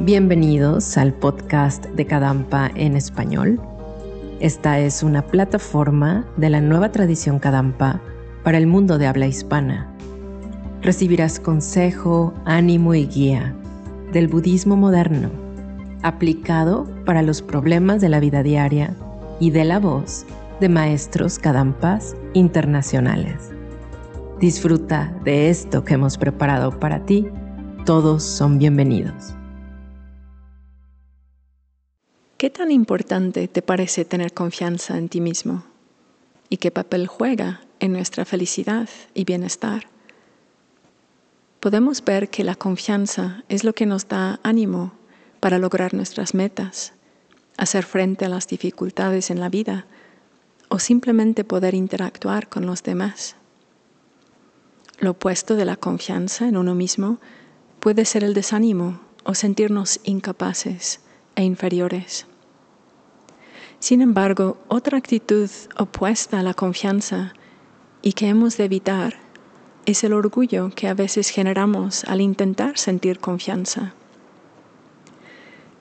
Bienvenidos al podcast de Kadampa en español. Esta es una plataforma de la nueva tradición Kadampa para el mundo de habla hispana. Recibirás consejo, ánimo y guía del budismo moderno, aplicado para los problemas de la vida diaria y de la voz de maestros Kadampas internacionales. Disfruta de esto que hemos preparado para ti. Todos son bienvenidos. ¿Qué tan importante te parece tener confianza en ti mismo? ¿Y qué papel juega en nuestra felicidad y bienestar? Podemos ver que la confianza es lo que nos da ánimo para lograr nuestras metas, hacer frente a las dificultades en la vida o simplemente poder interactuar con los demás. Lo opuesto de la confianza en uno mismo puede ser el desánimo o sentirnos incapaces e inferiores. Sin embargo, otra actitud opuesta a la confianza y que hemos de evitar es el orgullo que a veces generamos al intentar sentir confianza.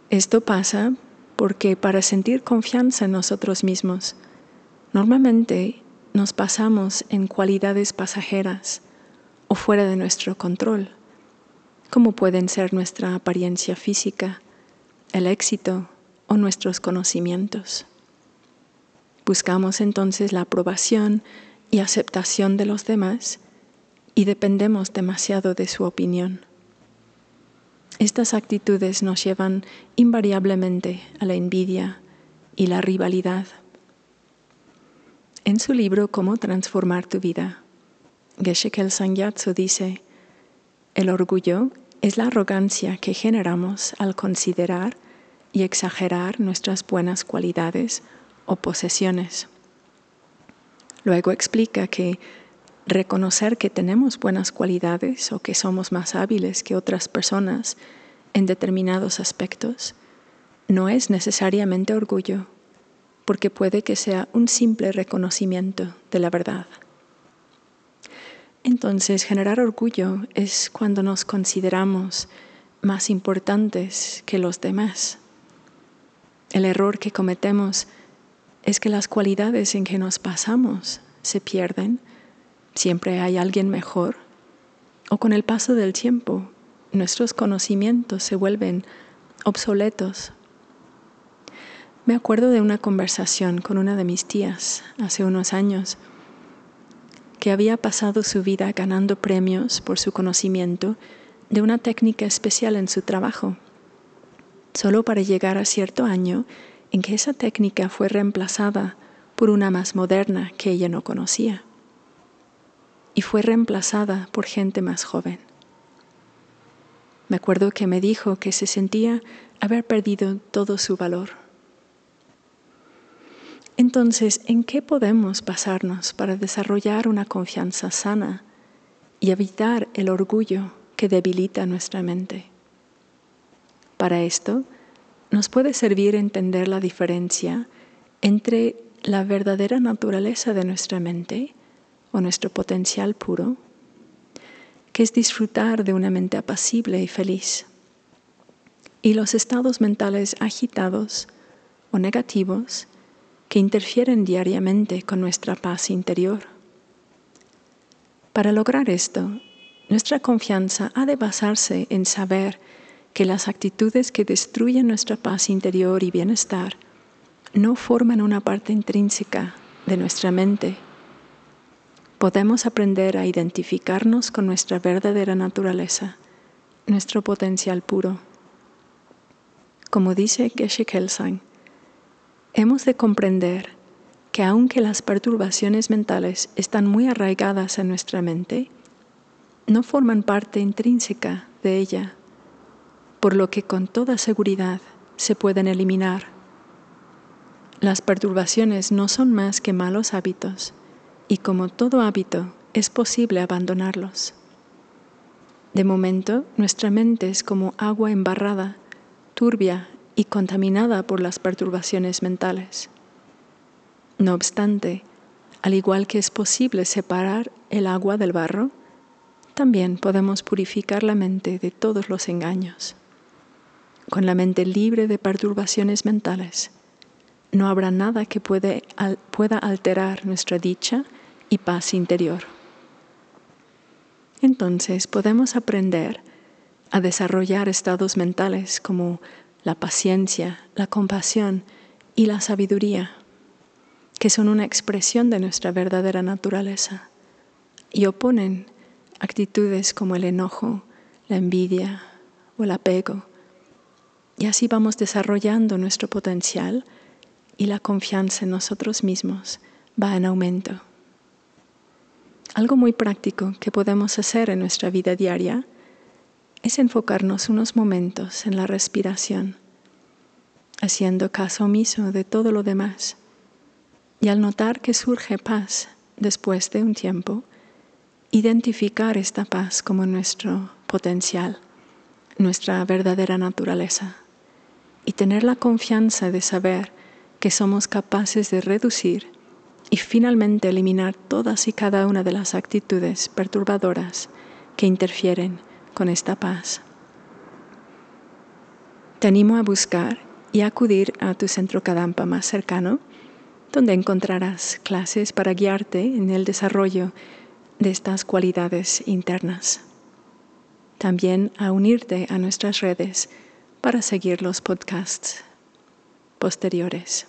Esto pasa porque para sentir confianza en nosotros mismos, normalmente nos basamos en cualidades pasajeras o fuera de nuestro control, como pueden ser nuestra apariencia física, el éxito o nuestros conocimientos. Buscamos entonces la aprobación y aceptación de los demás y dependemos demasiado de su opinión. Estas actitudes nos llevan invariablemente a la envidia y la rivalidad. En su libro Cómo transformar tu vida, Geshe Sangyatso dice, el orgullo es la arrogancia que generamos al considerar y exagerar nuestras buenas cualidades o posesiones. Luego explica que reconocer que tenemos buenas cualidades o que somos más hábiles que otras personas en determinados aspectos no es necesariamente orgullo, porque puede que sea un simple reconocimiento de la verdad. Entonces, generar orgullo es cuando nos consideramos más importantes que los demás. El error que cometemos es que las cualidades en que nos pasamos se pierden, siempre hay alguien mejor, o con el paso del tiempo nuestros conocimientos se vuelven obsoletos. Me acuerdo de una conversación con una de mis tías hace unos años que había pasado su vida ganando premios por su conocimiento de una técnica especial en su trabajo, solo para llegar a cierto año en que esa técnica fue reemplazada por una más moderna que ella no conocía, y fue reemplazada por gente más joven. Me acuerdo que me dijo que se sentía haber perdido todo su valor entonces, ¿en qué podemos basarnos para desarrollar una confianza sana y evitar el orgullo que debilita nuestra mente? Para esto, nos puede servir entender la diferencia entre la verdadera naturaleza de nuestra mente o nuestro potencial puro, que es disfrutar de una mente apacible y feliz, y los estados mentales agitados o negativos que interfieren diariamente con nuestra paz interior. Para lograr esto, nuestra confianza ha de basarse en saber que las actitudes que destruyen nuestra paz interior y bienestar no forman una parte intrínseca de nuestra mente. Podemos aprender a identificarnos con nuestra verdadera naturaleza, nuestro potencial puro. Como dice Geshe Kelsang, Hemos de comprender que aunque las perturbaciones mentales están muy arraigadas en nuestra mente, no forman parte intrínseca de ella, por lo que con toda seguridad se pueden eliminar. Las perturbaciones no son más que malos hábitos y como todo hábito es posible abandonarlos. De momento, nuestra mente es como agua embarrada, turbia y contaminada por las perturbaciones mentales. No obstante, al igual que es posible separar el agua del barro, también podemos purificar la mente de todos los engaños. con la mente libre de perturbaciones mentales. No habrá nada que pueda alterar nuestra dicha y paz interior. Entonces podemos aprender a desarrollar estados mentales como la paciencia, la compasión y la sabiduría, que son una expresión de nuestra verdadera naturaleza y oponen actitudes como el enojo, la envidia o el apego. Y así vamos desarrollando nuestro potencial y la confianza en nosotros mismos va en aumento. Algo muy práctico que podemos hacer en nuestra vida diaria es enfocarnos unos momentos en la respiración, haciendo caso omiso de todo lo demás. Y al notar que surge paz después de un tiempo, identificar esta paz como nuestro potencial, nuestra verdadera naturaleza, y tener la confianza de saber que somos capaces de reducir y finalmente eliminar todas y cada una de las actitudes perturbadoras que interfieren con esta paz. Te animo a buscar y acudir a tu centro Kadampa más cercano, donde encontrarás clases para guiarte en el desarrollo de estas cualidades internas. También a unirte a nuestras redes para seguir los podcasts posteriores.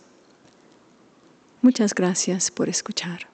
Muchas gracias por escuchar.